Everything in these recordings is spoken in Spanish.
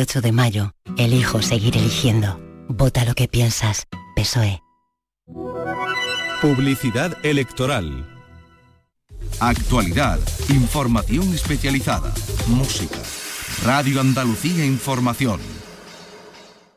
8 de mayo, elijo seguir eligiendo. Vota lo que piensas. PSOE. Publicidad electoral. Actualidad, información especializada, música. Radio Andalucía Información.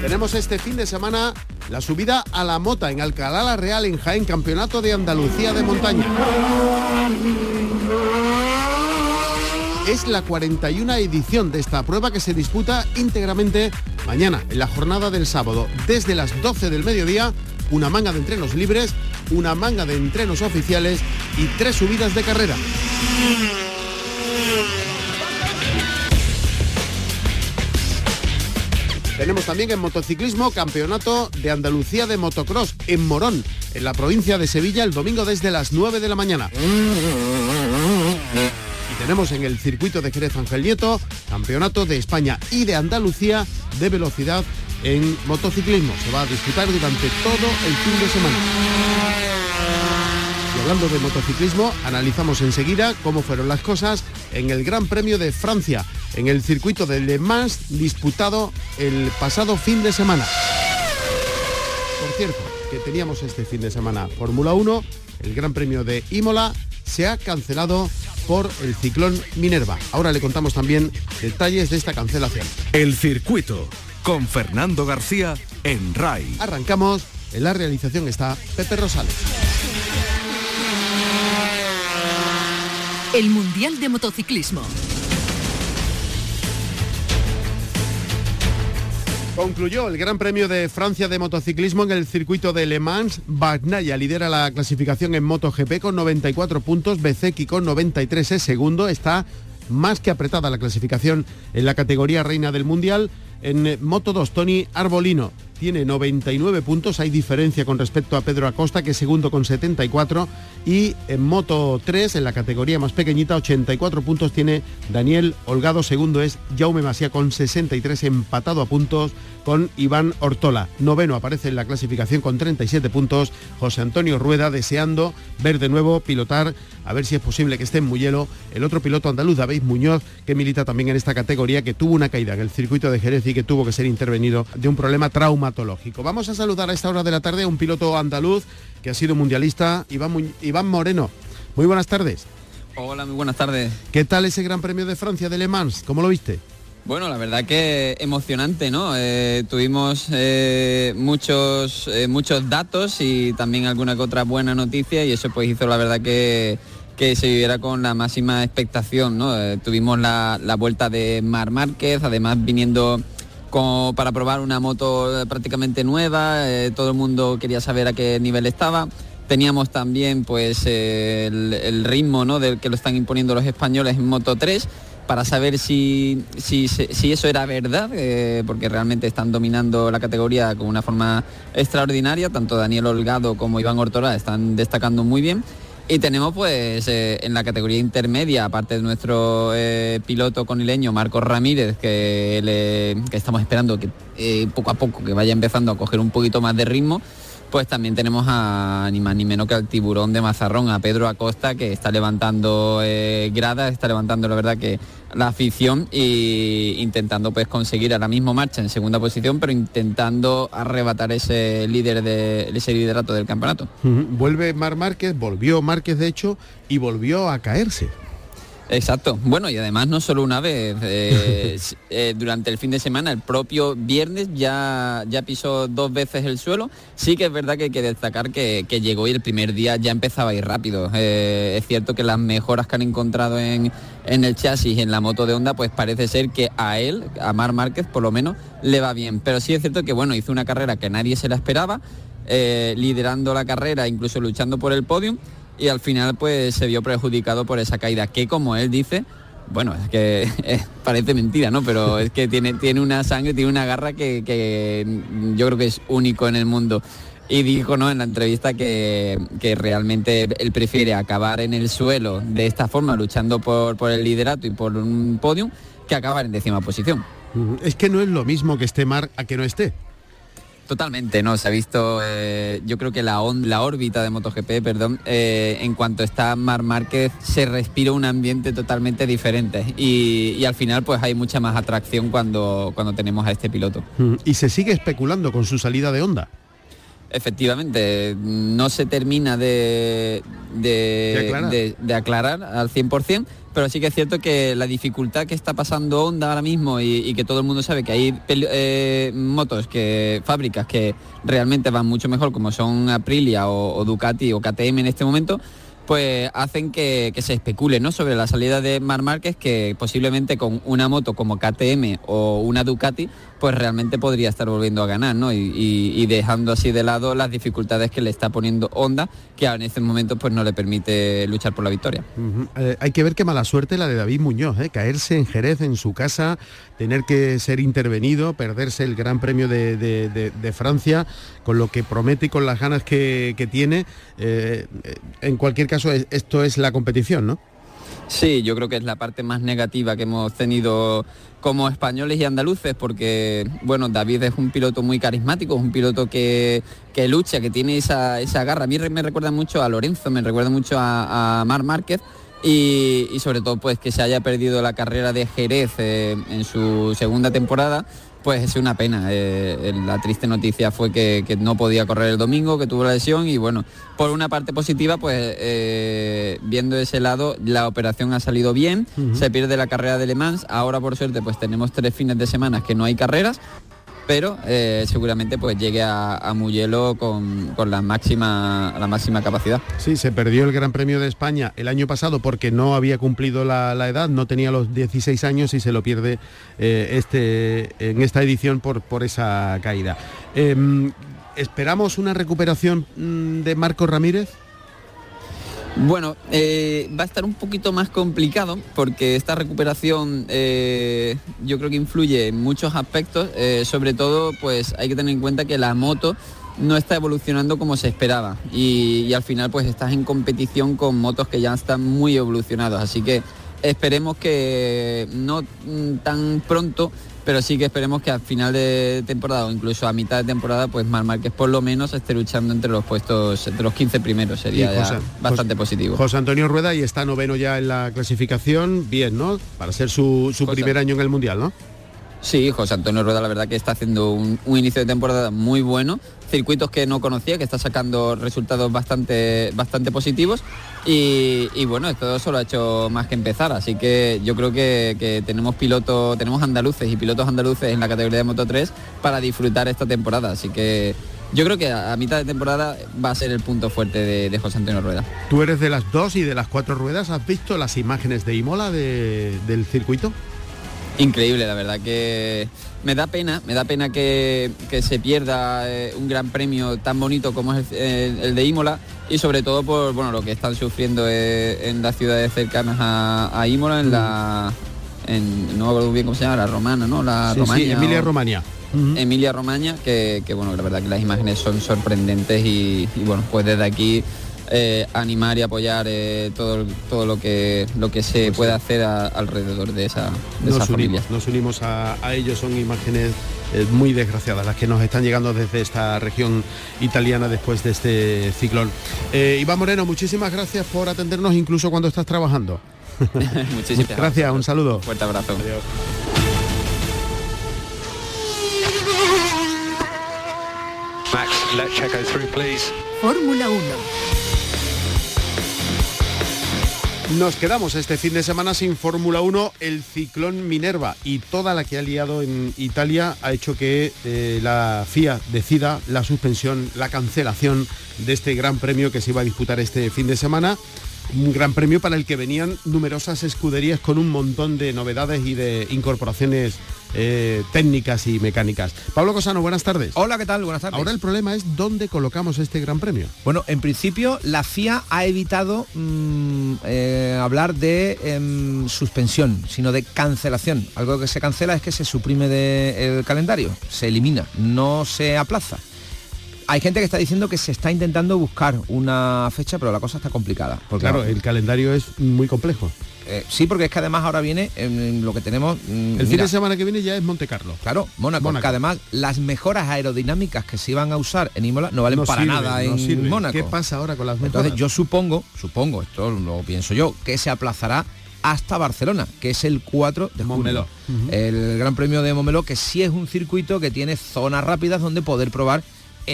Tenemos este fin de semana la subida a la mota en Alcalá la Real en Jaén, Campeonato de Andalucía de Montaña. Es la 41 edición de esta prueba que se disputa íntegramente mañana, en la jornada del sábado, desde las 12 del mediodía, una manga de entrenos libres, una manga de entrenos oficiales y tres subidas de carrera. Tenemos también en motociclismo Campeonato de Andalucía de Motocross en Morón, en la provincia de Sevilla, el domingo desde las 9 de la mañana. Y tenemos en el circuito de Jerez Ángel Nieto Campeonato de España y de Andalucía de velocidad en motociclismo. Se va a disputar durante todo el fin de semana. Y hablando de motociclismo, analizamos enseguida cómo fueron las cosas en el Gran Premio de Francia, en el circuito de Le Mans disputado el pasado fin de semana. Por cierto, que teníamos este fin de semana Fórmula 1, el Gran Premio de Imola se ha cancelado por el ciclón Minerva. Ahora le contamos también detalles de esta cancelación. El circuito con Fernando García en RAI. Arrancamos, en la realización está Pepe Rosales. El Mundial de Motociclismo. Concluyó el Gran Premio de Francia de motociclismo en el circuito de Le Mans. Bagnaia lidera la clasificación en MotoGP con 94 puntos, Bezeki con 93 es segundo, está más que apretada la clasificación en la categoría reina del Mundial. En Moto 2, Tony Arbolino tiene 99 puntos, hay diferencia con respecto a Pedro Acosta, que es segundo con 74, y en Moto 3, en la categoría más pequeñita, 84 puntos tiene Daniel Holgado, segundo es Jaume Masía con 63, empatado a puntos con Iván Ortola. Noveno aparece en la clasificación con 37 puntos, José Antonio Rueda, deseando ver de nuevo pilotar, a ver si es posible que esté en Muyelo, el otro piloto andaluz, David Muñoz, que milita también en esta categoría, que tuvo una caída en el circuito de Jerez y que tuvo que ser intervenido de un problema Vamos a saludar a esta hora de la tarde a un piloto andaluz que ha sido mundialista, Iván, Iván Moreno. Muy buenas tardes. Hola, muy buenas tardes. ¿Qué tal ese Gran Premio de Francia de Le Mans? ¿Cómo lo viste? Bueno, la verdad que emocionante, ¿no? Eh, tuvimos eh, muchos, eh, muchos datos y también alguna que otra buena noticia y eso pues hizo la verdad que, que se viviera con la máxima expectación, ¿no? Tuvimos la, la vuelta de Mar Márquez, además viniendo como para probar una moto prácticamente nueva, eh, todo el mundo quería saber a qué nivel estaba. Teníamos también pues eh, el, ritmo ¿no? del que lo están imponiendo los españoles en Moto 3 para saber si, si, si eso era verdad, eh, porque realmente están dominando la categoría con una forma extraordinaria, tanto Daniel Holgado como Iván Ortola están destacando muy bien. Y tenemos pues eh, en la categoría intermedia, aparte de nuestro eh, piloto conileño Marcos Ramírez, que, le- que estamos esperando que eh, poco a poco que vaya empezando a coger un poquito más de ritmo, pues también tenemos a ni más ni menos que al tiburón de Mazarrón, a Pedro Acosta, que está levantando eh, gradas, está levantando la verdad que la afición y intentando pues conseguir ahora mismo marcha en segunda posición, pero intentando arrebatar ese líder de ese liderato del campeonato. Vuelve Mar Márquez, volvió Márquez de hecho y volvió a caerse. Exacto. Bueno, y además no solo una vez, eh, eh, durante el fin de semana, el propio viernes ya, ya pisó dos veces el suelo. Sí que es verdad que hay que destacar que, que llegó y el primer día ya empezaba a ir rápido. Eh, es cierto que las mejoras que han encontrado en, en el chasis, en la moto de Honda, pues parece ser que a él, a Mar Márquez, por lo menos, le va bien. Pero sí es cierto que, bueno, hizo una carrera que nadie se la esperaba, liderando la carrera, incluso luchando por el podium y al final pues se vio perjudicado por esa caída que como él dice bueno, es que parece mentira, ¿no? Pero es que tiene, tiene una sangre, tiene una garra que, que yo creo que es único en el mundo y dijo ¿no? en la entrevista que, que, realmente él prefiere acabar en el suelo de esta forma, luchando por, por el liderato y por un podium, que acabar en décima posición. Es que no es lo mismo que esté Mar a que no esté. Totalmente, no, se ha visto, eh, yo creo que la, la órbita de MotoGP, perdón, eh, en cuanto está Mar Márquez, se respira un ambiente totalmente diferente y, y, al final pues hay mucha más atracción cuando, cuando tenemos a este piloto. Y se sigue especulando con su salida de onda. Efectivamente, no se termina de, de, aclarar. al 100%, pero sí que es cierto que la dificultad que está pasando Honda ahora mismo y, que todo el mundo sabe que hay eh, motos, que fábricas que realmente van mucho mejor, como son Aprilia o Ducati o KTM en este momento, pues hacen que, se especule ¿no? sobre la salida de Mar Márquez, que posiblemente con una moto como KTM o una Ducati, pues realmente podría estar volviendo a ganar, ¿no? Y, dejando así de lado las dificultades que le está poniendo Honda, que en este momento pues no le permite luchar por la victoria. Eh, hay que ver qué mala suerte la de David Muñoz, ¿eh? caerse en Jerez en su casa, tener que ser intervenido, perderse el Gran Premio de, Francia, con lo que promete y con las ganas que, tiene. Eh, en cualquier caso, esto es la competición, ¿no? Sí, yo creo que es la parte más negativa que hemos tenido como españoles y andaluces, porque bueno, David es un piloto muy carismático, es un piloto que, lucha, que tiene esa, garra. A mí me recuerda mucho a Lorenzo, me recuerda mucho a, a Mar Márquez. Y, sobre todo pues que se haya perdido la carrera de Jerez eh, en su segunda temporada pues es una pena. Eh, la triste noticia fue que, no podía correr el domingo, que tuvo la lesión y bueno, por una parte positiva, pues eh, viendo ese lado, la operación ha salido bien, se pierde la carrera de Le Mans, ahora por suerte pues tenemos tres fines de semana que no hay carreras, pero eh, seguramente pues llegue a, a con, la, máxima, la máxima capacidad. Sí, se perdió el Gran Premio de España el año pasado porque no había cumplido la, edad, no tenía los 16 años y se lo pierde eh, este, en esta edición por, por esa caída. Em, ¿Esperamos una recuperación mm, de Marco Ramírez? Bueno, eh, va a estar un poquito más complicado porque esta recuperación eh, yo creo que influye en muchos aspectos, eh, sobre todo pues hay que tener en cuenta que la moto no está evolucionando como se esperaba y, al final pues estás en competición con motos que ya están muy evolucionados, así que esperemos que no mm, tan pronto pero sí que esperemos que al final de temporada o incluso a mitad de temporada, pues Mar Márquez por lo menos esté luchando entre los puestos, entre los 15 primeros, sería bastante positivo. José Antonio Rueda y está noveno ya en la clasificación, bien, ¿no? Para ser su, su primer año en el Mundial, ¿no? Sí, José Antonio Rueda la verdad que está haciendo un, inicio de temporada muy bueno, circuitos que no conocía, que está sacando resultados bastante, bastante positivos y, bueno, esto solo ha hecho más que empezar, así que yo creo que, tenemos pilotos, tenemos andaluces y pilotos andaluces en la categoría de Moto 3 para disfrutar esta temporada, así que yo creo que a, mitad de temporada va a ser el punto fuerte de, José Antonio Rueda. ¿Tú eres de las dos y de las cuatro ruedas? ¿Has visto las imágenes de Imola del circuito? Increíble, la verdad que me da pena, me da pena que, se pierda eh, un gran premio tan bonito como es el, de Imola y sobre todo por bueno lo que están sufriendo eh, en las ciudades cercanas a, Imola, en la en, no me acuerdo bien cómo se llama, la romana, ¿no? La Emilia Romagna. Emilia Romagna, que, bueno, la verdad que las imágenes son sorprendentes y, y bueno, pues desde aquí eh, animar y apoyar eh, todo, todo lo que lo que se pues puede hacer alrededor de esa, de nos familia. Nos unimos a, ellos, son imágenes eh, muy desgraciadas las que nos están llegando desde esta región italiana después de este ciclón. Iván Moreno, muchísimas gracias por atendernos incluso cuando estás trabajando. muchísimas gracias, un saludo. fuerte abrazo. Adiós. Max, let Checo through, please. Fórmula 1 Nos quedamos este fin de semana sin Fórmula 1. El ciclón Minerva y toda la que ha liado en Italia ha hecho que eh, la FIA decida la suspensión, la cancelación de este gran premio que se iba a disputar este fin de semana. Un gran premio para el que venían numerosas escuderías con un montón de novedades y de incorporaciones eh, técnicas y mecánicas. Pablo Cosano, buenas tardes. Hola, ¿qué tal? Buenas tardes. Ahora el problema es dónde colocamos este Gran Premio. Bueno, en principio la FIA ha evitado mm, eh, hablar de em, suspensión, sino de cancelación. Algo que se cancela es que se suprime del calendario, se elimina, no se aplaza. Hay gente que está diciendo que se está intentando buscar una fecha, pero la cosa está complicada. Porque claro, el calendario es muy complejo. Eh, sí, porque es que además ahora viene en, lo que tenemos. Mm, el fin de semana que viene ya es Monte Carlo. Claro, Mónaco, Que además las mejoras aerodinámicas que se iban a usar en Imola no valen para nada en Mónaco. ¿Qué pasa ahora con las mejoras? Entonces yo supongo, supongo, esto lo pienso yo, que se aplazará hasta Barcelona, que es el 4 de junio. El Gran Premio de Momeló, que sí es un circuito que tiene zonas rápidas donde poder probar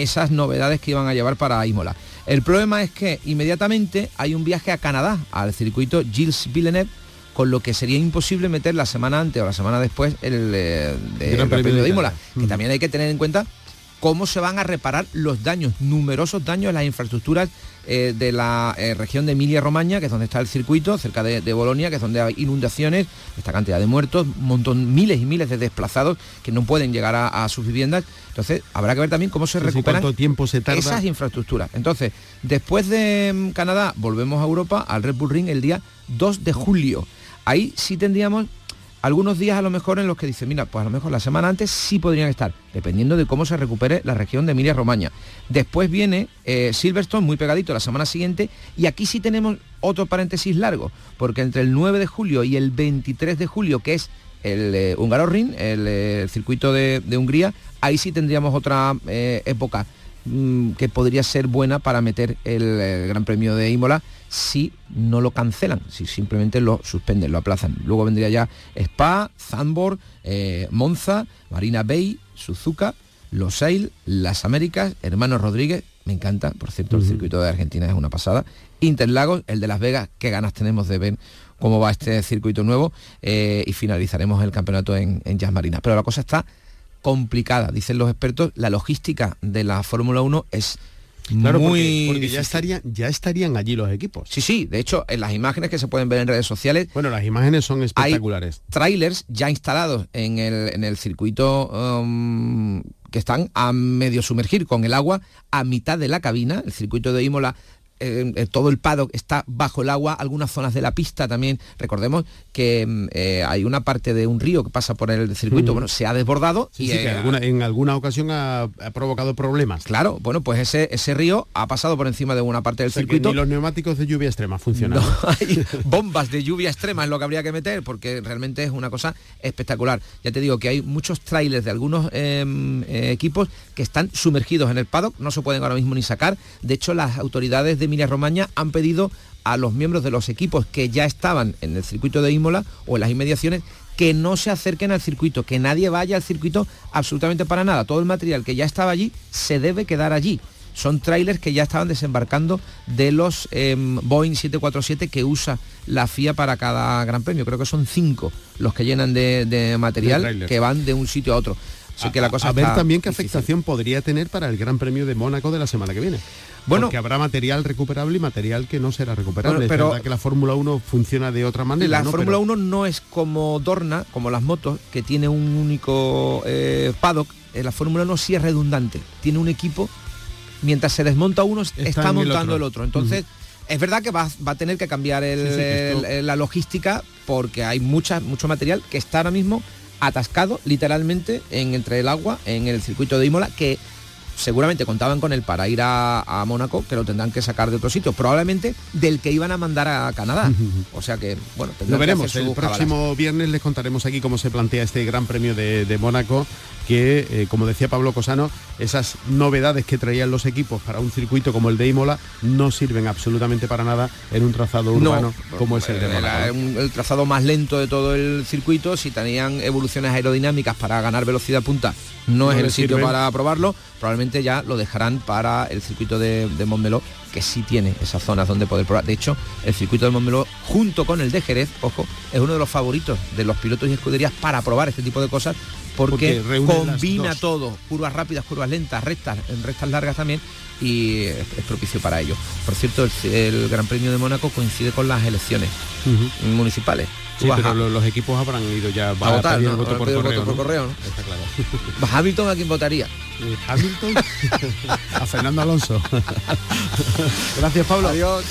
esas novedades que iban a llevar para Imola. El problema es que inmediatamente hay un viaje a Canadá, al circuito Gilles Villeneuve, con lo que sería imposible meter la semana antes o la semana después el, eh, Gran Premio de Imola, que también hay que tener en cuenta cómo se van a reparar los daños, numerosos daños en las infraestructuras eh, de la eh, región de Emilia-Romagna, que es donde está el circuito, cerca de, Bolonia, que es donde hay inundaciones, esta cantidad de muertos, montón, miles y miles de desplazados que no pueden llegar a, sus viviendas. Entonces, habrá que ver también cómo se recuperan tiempo se esas infraestructuras. Entonces, después de mm, Canadá, volvemos a Europa, al Red Bull Ring, el día 2 de julio. Ahí sí tendríamos algunos días a lo mejor en los que dice, mira, pues a lo mejor la semana antes sí podrían estar, dependiendo de cómo se recupere la región de Emilia-Romagna. Después viene eh, Silverstone, muy pegadito, la semana siguiente, y aquí sí tenemos otro paréntesis largo, porque entre el 9 de julio y el 23 de julio, que es el eh, Hungaroring, el, eh, circuito de, Hungría, ahí sí tendríamos otra época mm, que podría ser buena para meter el Gran Premio de Imola si no lo cancelan, si simplemente lo suspenden, lo aplazan. Luego vendría ya Spa, Zandvoort, eh, Monza, Marina Bay, Suzuka, Losail, Las Américas, Hermanos Rodríguez, me encanta, por cierto, el circuito de Argentina es una pasada. Interlagos, el de Las Vegas, qué ganas tenemos de ver cómo va este circuito nuevo eh, y finalizaremos el campeonato en, en Jazz Marina. Pero la cosa está complicada, dicen los expertos, la logística de la Fórmula 1 es Claro, porque, ya, estarían, ya estarían allí los equipos. Sí, sí, de hecho, en las imágenes que se pueden ver en redes sociales... Bueno, las imágenes son espectaculares. Hay trailers ya instalados en el, en el circuito um, que están a medio sumergir con el agua a mitad de la cabina. El circuito de Imola eh, eh, todo el paddock está bajo el agua, algunas zonas de la pista también. Recordemos que mm, eh, hay una parte de un río que pasa por el circuito, bueno, se ha desbordado y en alguna ocasión ha, provocado problemas. Claro, bueno, pues ese, ese río ha pasado por encima de una parte del circuito. y los neumáticos de lluvia extrema funcionan. hay bombas de lluvia extrema es lo que habría que meter porque realmente es una cosa espectacular. Ya te digo que hay muchos trailers de algunos em, equipos que están sumergidos en el paddock, no se pueden ahora mismo ni sacar. De hecho, las autoridades de Emilia Romagna han pedido a los miembros de los equipos que ya estaban en el circuito de Imola o en las inmediaciones que no se acerquen al circuito, que nadie vaya al circuito absolutamente para nada. Todo el material que ya estaba allí se debe quedar allí. Son trailers que ya estaban desembarcando de los em, Boeing 747 que usa la FIA para cada gran premio. Creo que son cinco los que llenan de, material que van de un sitio a otro. Así que la cosa a ver también qué afectación podría tener para el Gran Premio de Mónaco de la semana que viene. Bueno, que habrá material recuperable y material que no será recuperable. pero es que la Fórmula 1 funciona de otra manera. La Fórmula 1 no es como Dorna, como las motos, que tiene un único eh, paddock. Eh, la Fórmula 1 sí es redundante. Tiene un equipo, mientras se desmonta uno, está, montando el otro. Entonces, es verdad que va, a tener que cambiar la logística porque hay mucha, mucho material que está ahora mismo atascado literalmente en, entre el agua en el circuito de Imola que seguramente contaban con él para ir a, Mónaco, que lo tendrán que sacar de otro sitio, probablemente del que iban a mandar a Canadá. O sea que, bueno, lo veremos. el próximo viernes les contaremos aquí cómo se plantea este Gran Premio de, Mónaco, que, eh, como decía Pablo Cosano, esas novedades que traían los equipos para un circuito como el de Imola no sirven absolutamente para nada en un trazado urbano como es el de Mónaco. el trazado más lento de todo el circuito, si tenían evoluciones aerodinámicas para ganar velocidad punta, no, es el sitio para probarlo probablemente ya lo dejarán para el circuito de, de Montmeló, que sí tiene esas zonas donde poder probar. De hecho, el circuito de Montmeló, junto con el de Jerez, ojo, es uno de los favoritos de los pilotos y escuderías para probar este tipo de cosas, porque, combina todo, curvas rápidas, curvas lentas, rectas, rectas largas también, y es, propicio para ello. Por cierto, el, Gran Premio de Mónaco coincide con las elecciones municipales Sí, pero los, equipos habrán ido ya a votar, el voto, por, correo, ¿no? Está claro. Hamilton a quién votaría? Eh, Hamilton a Fernando Alonso. Gracias, Pablo. Adiós.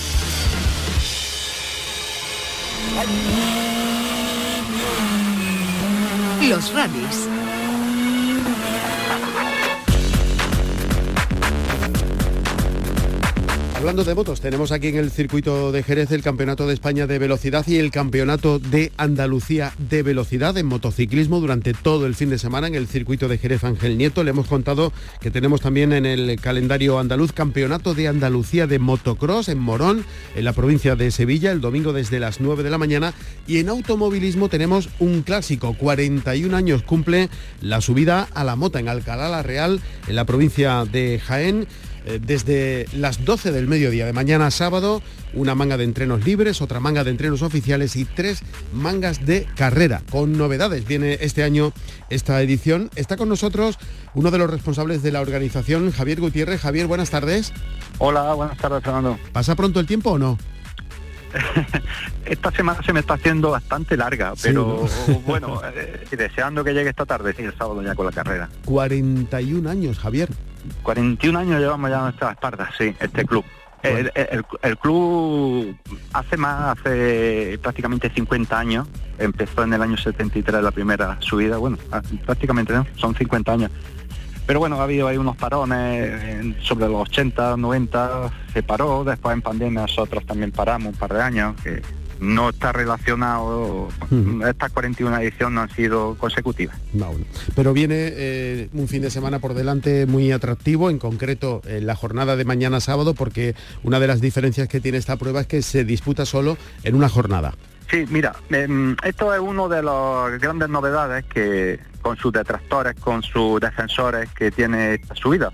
Los rallies Hablando de motos, tenemos aquí en el circuito de Jerez el Campeonato de España de Velocidad y el Campeonato de Andalucía de Velocidad en motociclismo durante todo el fin de semana en el circuito de Jerez Ángel Nieto. Le hemos contado que tenemos también en el calendario andaluz Campeonato de Andalucía de Motocross en Morón, en la provincia de Sevilla, el domingo desde las 9 de la mañana. Y en automovilismo tenemos un clásico, 41 años cumple la subida a la mota en Alcalá la Real, en la provincia de Jaén desde las 12 del mediodía de mañana sábado, una manga de entrenos libres, otra manga de entrenos oficiales y tres mangas de carrera. Con novedades viene este año esta edición. Está con nosotros uno de los responsables de la organización, Javier Gutiérrez. Javier, buenas tardes. Hola, buenas tardes, Fernando. ¿Pasa pronto el tiempo o no? esta semana se me está haciendo bastante larga, pero bueno, eh, deseando que llegue esta tarde, sí, el sábado ya con la carrera. 41 años, Javier. 41 años llevamos ya nuestras espaldas, sí, este club. El, club hace más, hace prácticamente 50 años, empezó en el año 73 la primera subida, bueno, ah, prácticamente no, son 50 años. Pero bueno, ha habido ahí unos parones sobre los 80, 90, se paró, después en pandemia nosotros también paramos un par de años, que no está relacionado, estas 41 ediciones no han sido consecutivas. Pero viene eh, un fin de semana por delante muy atractivo, en concreto en la jornada de mañana sábado, porque una de las diferencias que tiene esta prueba es que se disputa solo en una jornada. Sí, mira, em, esto es uno de las grandes novedades que con sus detractores, con sus defensores que tiene esta subida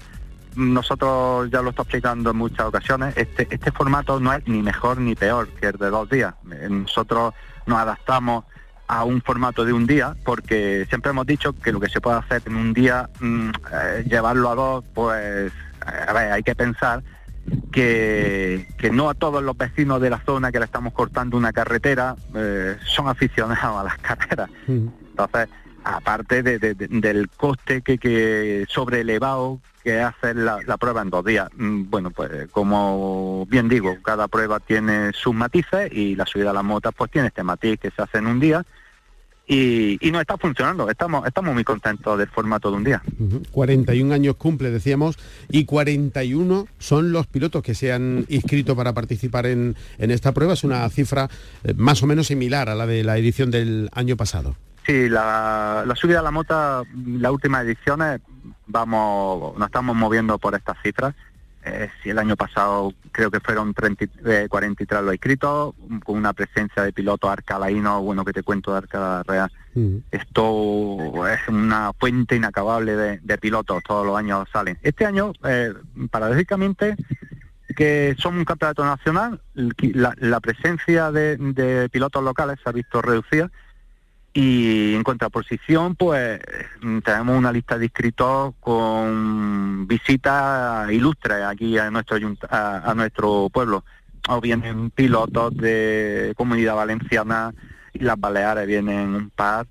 nosotros ya lo está explicando en muchas ocasiones, este, este formato no es ni mejor ni peor que el de dos días. Eh, nosotros nos adaptamos a un formato de un día porque siempre hemos dicho que lo que se puede hacer en un día, mm, eh, llevarlo a dos, pues eh, a ver, hay que pensar que, que, no a todos los vecinos de la zona que le estamos cortando una carretera son aficionados a las carreras. Entonces, aparte del coste que, que sobre elevado que hacer la, prueba en dos días. Mm, bueno, pues como bien digo, cada prueba tiene sus matices y la subida a las motas pues tiene este matiz que se hace en un día. Y, y no está funcionando, estamos, estamos muy contentos del formato de un día. 41 años cumple, decíamos, y 41 son los pilotos que se han inscrito para participar en, en esta prueba. Es una cifra eh, más o menos similar a la de la edición del año pasado. Sí, la, la subida a la mota, las últimas ediciones, vamos, nos estamos moviendo por estas cifras. Eh, si el año pasado creo que fueron 30, 43 eh, los inscritos, con una presencia de pilotos arcalaínos, bueno, que te cuento de Arcala Real. Esto es una fuente inacabable de, pilotos, todos los años salen. Este año, eh, paradójicamente, que somos un campeonato nacional, la, presencia de, de pilotos locales se ha visto reducida y en contraposición, pues tenemos una lista de inscritos con visitas ilustres aquí a nuestro, a, nuestro pueblo. O vienen pilotos de Comunidad Valenciana y las Baleares vienen un par.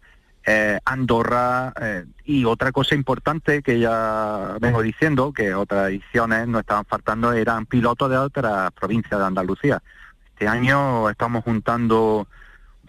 Eh, Andorra eh, y otra cosa importante que ya vengo diciendo, que otras ediciones no estaban faltando, eran pilotos de otras provincias de Andalucía. Este año estamos juntando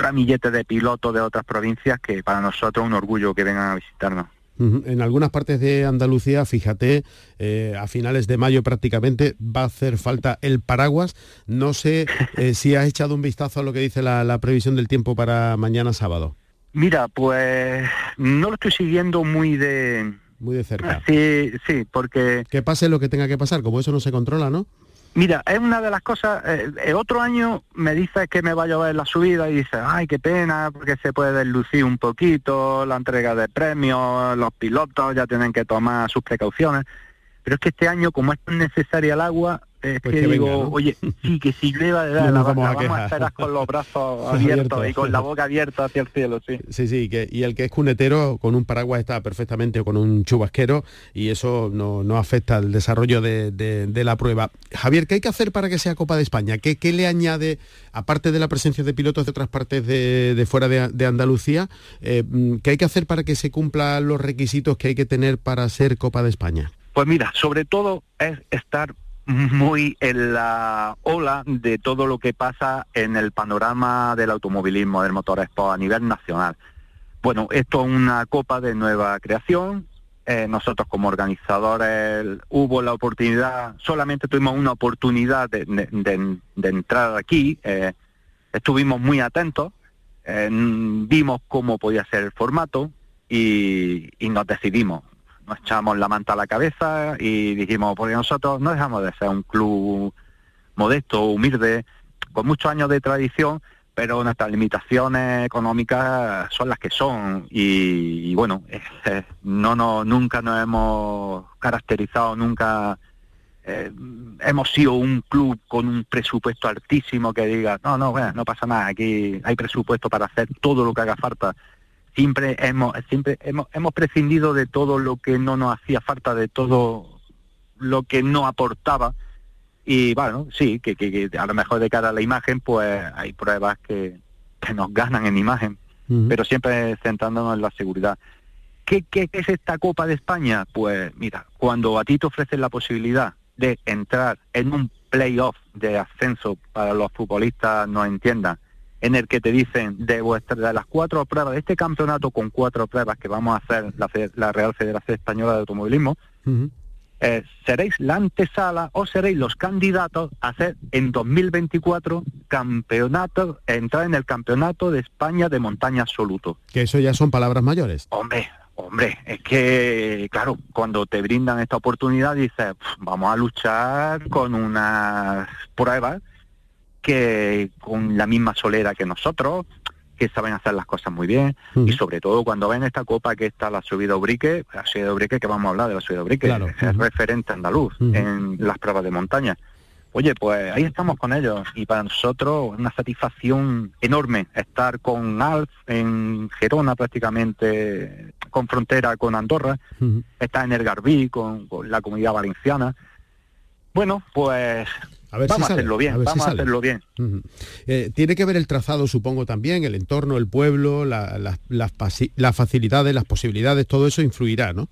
ramillete de pilotos de otras provincias que para nosotros es un orgullo que vengan a visitarnos. En algunas partes de Andalucía, fíjate, eh, a finales de mayo prácticamente va a hacer falta el paraguas. No sé eh, si has echado un vistazo a lo que dice la, previsión del tiempo para mañana sábado. Mira, pues no lo estoy siguiendo muy de... Muy de cerca. Sí, sí, porque... Que pase lo que tenga que pasar, como eso no se controla, ¿no? Mira, es una de las cosas, eh, el otro año me dice que me va a llover la subida y dice, ay, qué pena, porque se puede deslucir un poquito, la entrega de premios, los pilotos ya tienen que tomar sus precauciones. Pero es que este año, como es tan necesaria el agua, Es Pues que, que digo, ¿no? oye, sí, que si llueva, No la, nos la vamos a vamos a esperar con los brazos Abiertos. y con la boca abierta hacia el cielo, sí. Sí, sí, que, y el que es cunetero con un paraguas está perfectamente o con un chubasquero y eso no, no afecta al desarrollo de, de- de la prueba. Javier, ¿qué hay que hacer para que sea Copa de España? ¿Qué, qué le añade, aparte de la presencia de pilotos de otras partes de, de fuera de, de Andalucía, eh, mm, qué hay que hacer para que se cumplan los requisitos que hay que tener para ser Copa de España? Pues mira, sobre todo es estar muy en la ola de todo lo que pasa en el panorama del automovilismo, del motorsport a nivel nacional. Bueno, esto es una copa de nueva creación. Eh, nosotros como organizadores hubo la oportunidad, solamente tuvimos una oportunidad de- de entrar aquí. eh, estuvimos muy atentos, eh, vimos cómo podía ser el formato y, y nos decidimos nos echamos la manta a la cabeza y dijimos, porque nosotros no dejamos de ser un club modesto, humilde, con muchos años de tradición, pero nuestras limitaciones económicas son las que son. Y, bueno, eh, no, no nunca nos hemos caracterizado, nunca eh, hemos sido un club con un presupuesto altísimo que diga, no, no, bueno, no pasa nada, aquí hay presupuesto para hacer todo lo que haga falta siempre hemos siempre hemos, hemos prescindido de todo lo que no nos hacía falta de todo lo que no aportaba. Y bueno sí que, que- que a lo mejor de cara a la imagen pues hay pruebas que, que nos ganan en imagen pero siempre centrándonos en la seguridad. ¿Qué, qué, qué es esta Copa de España? Pues mira, cuando a ti te ofrecen la posibilidad de entrar en un playoff de ascenso para los futbolistas no entiendan, en el que te dicen de vuestra de las cuatro pruebas de este campeonato con cuatro pruebas que vamos a hacer la, la Real Federación Española de Automovilismo, eh, seréis la antesala o seréis los candidatos a hacer en 2024 campeonato, entrar en el campeonato de España de montaña absoluto. Que eso ya son palabras mayores. Hombre, hombre, es que, claro, cuando te brindan esta oportunidad dices, "Pf, vamos a luchar con unas pruebas que con la misma solera que nosotros, que saben hacer las cosas muy bien, y sobre todo cuando ven esta copa que está la subida Ubrique, la subida Ubrique que vamos a hablar de la subida Ubrique, Claro, es referente andaluz en las pruebas de montaña. Oye, pues ahí estamos con ellos y para nosotros una satisfacción enorme estar con Alf en Gerona prácticamente con frontera con Andorra, estar en el Garbí con, con la comunidad valenciana. Bueno, pues A ver si vamos a sale, hacerlo bien, a ver si vamos a hacerlo bien. Eh, tiene que ver el trazado, supongo, también, el entorno, el pueblo, la- la- las, facilidades, las posibilidades, todo eso influirá, ¿no?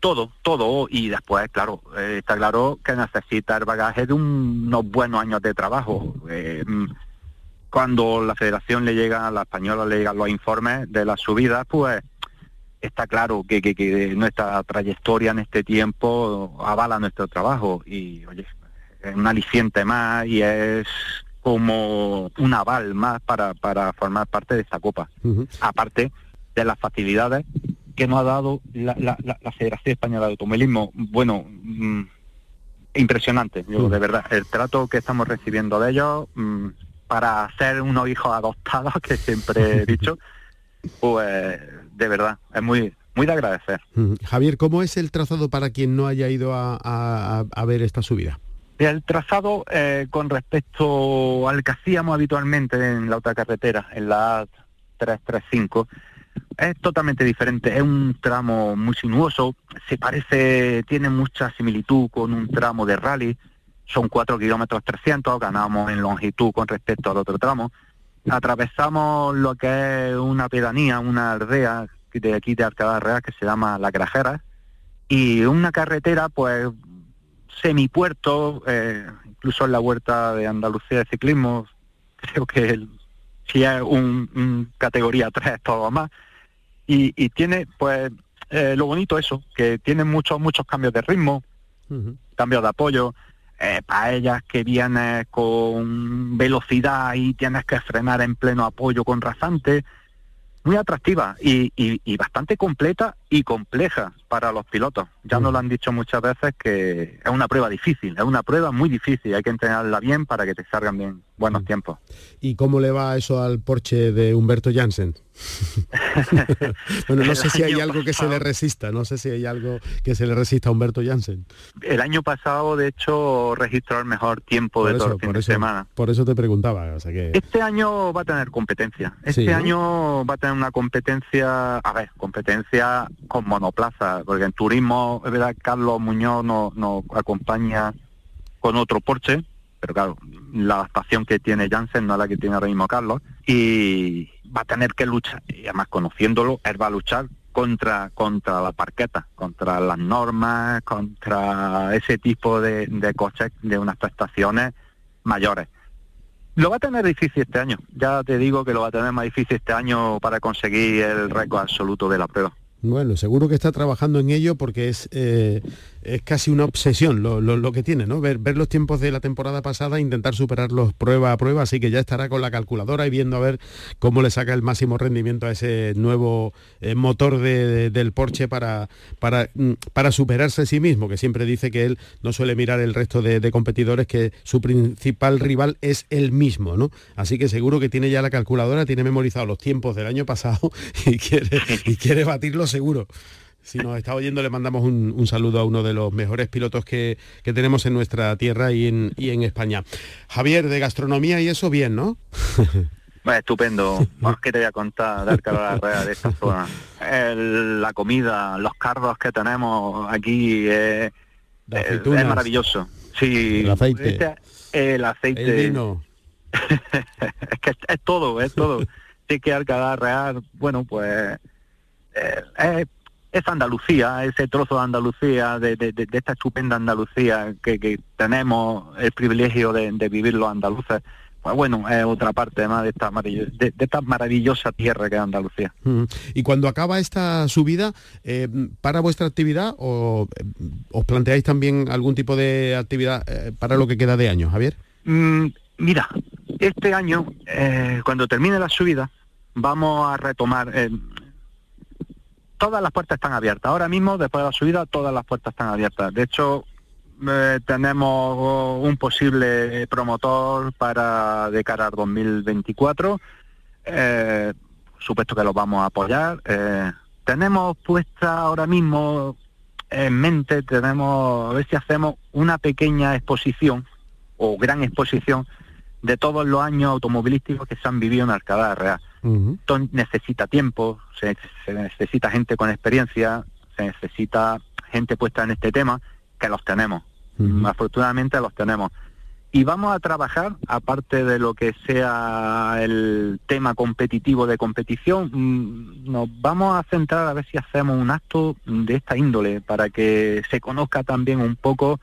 todo, todo, y después, claro, eh, está claro que necesita el bagaje de un- unos buenos años de trabajo. Eh, mm, cuando la federación le llega, a la española le llegan los informes de las subidas, pues está claro que, que, que nuestra trayectoria en este tiempo avala nuestro trabajo y, oye, un aliciente más y es como un aval más para, para formar parte de esta copa aparte de las facilidades que nos ha dado la, la- Federación Española de Automovilismo. Bueno, mm, impresionante, yo, de verdad. El trato que estamos recibiendo de ellos mm, para ser unos hijos adoptados, que siempre he dicho, pues de verdad, es muy, muy de agradecer. Javier, ¿cómo es el trazado para quien no haya ido a, a- a ver esta subida? El trazado eh, con respecto al que hacíamos habitualmente en la otra carretera, en la A335, es totalmente diferente. Es un tramo muy sinuoso, se parece, tiene mucha similitud con un tramo de rally. Son 4 kilómetros 300, ganamos en longitud con respecto al otro tramo. Atravesamos lo que es una pedanía, una aldea de aquí de Alcalá Real que se llama La Grajera y una carretera pues semipuerto, eh, incluso en la huerta de Andalucía de ciclismo, creo que el- si es un, un categoría 3 todo más, y, y tiene pues eh, lo bonito eso, que tiene muchos, muchos cambios de ritmo, cambios de apoyo, eh, para ellas que vienes con velocidad y tienes que frenar en pleno apoyo con rasante, muy atractiva y, y- y bastante completa y compleja para los pilotos. Ya nos lo han dicho muchas veces que es una prueba difícil, es una prueba muy difícil, hay que entrenarla bien para que te salgan bien buenos tiempos. ¿Y cómo le va eso al Porsche de Humberto Jansen? bueno, no sé si hay algo que se le resista, no sé si hay algo que se le resista a Humberto Jansen. El año pasado, de hecho, registró el mejor tiempo de todo el fin de semana. Por eso te preguntaba. Este año va a tener competencia. Este año va a tener una competencia, a ver, competencia con monoplaza, porque en turismo, es verdad, Carlos Muñoz nos no acompaña con otro Porsche, pero claro, la adaptación que tiene Jansen no es la que tiene ahora mismo Carlos, y va a tener que luchar, y además conociéndolo, él va a luchar contra, contra la parqueta, contra las normas, contra ese tipo de coches de unas prestaciones mayores. Lo va a tener difícil este año, ya te digo que lo va a tener más difícil este año para conseguir el récord absoluto de la prueba. Bueno, seguro que está trabajando en ello porque es, eh, es casi una obsesión lo, que tiene, ¿no? Ver, ver, los tiempos de la temporada pasada e intentar superarlos prueba a prueba, así que ya estará con la calculadora y viendo a ver cómo le saca el máximo rendimiento a ese nuevo eh, motor del Porsche para, para, mm, para superarse a sí mismo, que siempre dice que él no suele mirar el resto de, de competidores, que su principal rival es él mismo, ¿no? Así que seguro que tiene ya la calculadora, tiene memorizado los tiempos del año pasado y quiere, y quiere batirlos seguro. Si nos está oyendo, le mandamos un, saludo a uno de los mejores pilotos que, tenemos en nuestra tierra y en, y en, España. Javier, de gastronomía y eso, bien, ¿no? Bueno, estupendo. ¿Qué te voy a contar de de esta zona? la comida, los cardos que tenemos aquí eh, es maravilloso. Sí, el aceite. Este, el aceite. El vino. es que es, todo, es todo. Sí que Alcalá Real, bueno, pues eh, es Andalucía, ese trozo de Andalucía, de, esta estupenda Andalucía que, tenemos el privilegio de, vivir los andaluces, pues bueno, es otra parte más de esta, de, esta maravillosa tierra que es Andalucía. Y cuando acaba esta subida, eh, ¿para vuestra actividad o eh, os planteáis también algún tipo de actividad para lo que queda de año, Javier? Mm, mira, este año, cuando termine la subida, vamos a retomar, todas las puertas están abiertas. Ahora mismo, después de la subida, todas las puertas están abiertas. De hecho, eh, tenemos un posible promotor para de cara al 2024. Eh, supuesto que lo vamos a apoyar. Eh, tenemos puesta ahora mismo en mente, tenemos a ver si hacemos una pequeña exposición o gran exposición de todos los años automovilísticos que se han vivido en Arcada Real necesita tiempo, se, necesita gente con experiencia, se necesita gente puesta en este tema, que los tenemos. Afortunadamente los tenemos. Y vamos a trabajar, aparte de lo que sea el tema competitivo de competición, mm, nos vamos a centrar a ver si hacemos un acto de esta índole para que se conozca también un poco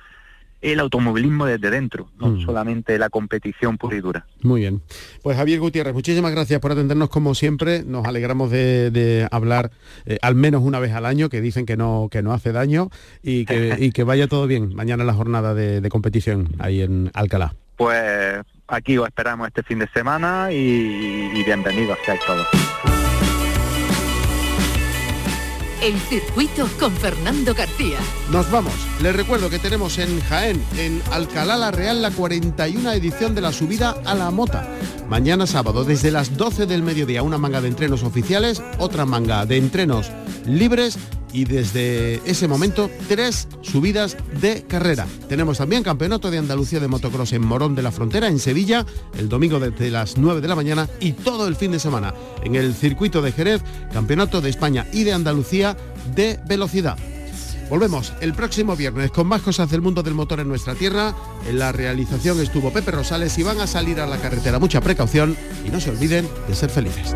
el automovilismo desde dentro, no mm. solamente la competición pura y dura. Muy bien. Pues Javier Gutiérrez, muchísimas gracias por atendernos como siempre. Nos alegramos de, hablar eh, al menos una vez al año, que dicen que no, que no hace daño y que, que vaya todo bien mañana la jornada de, competición ahí en Alcalá. Pues aquí os esperamos este fin de semana y, y bienvenidos seáis todos. El circuito con Fernando García. Nos vamos. Les recuerdo que tenemos en Jaén, en Alcalá la Real, la 41 edición de la subida a la mota. Mañana sábado, desde las 12 del mediodía, una manga de entrenos oficiales, otra manga de entrenos libres y desde ese momento tres subidas de carrera. Tenemos también Campeonato de Andalucía de Motocross en Morón de la Frontera, en Sevilla, el domingo desde las 9 de la mañana y todo el fin de semana en el circuito de Jerez, Campeonato de España y de Andalucía de velocidad. Volvemos el próximo viernes con más cosas del mundo del motor en nuestra tierra. En la realización estuvo Pepe Rosales y van a salir a la carretera. Mucha precaución y no se olviden de ser felices.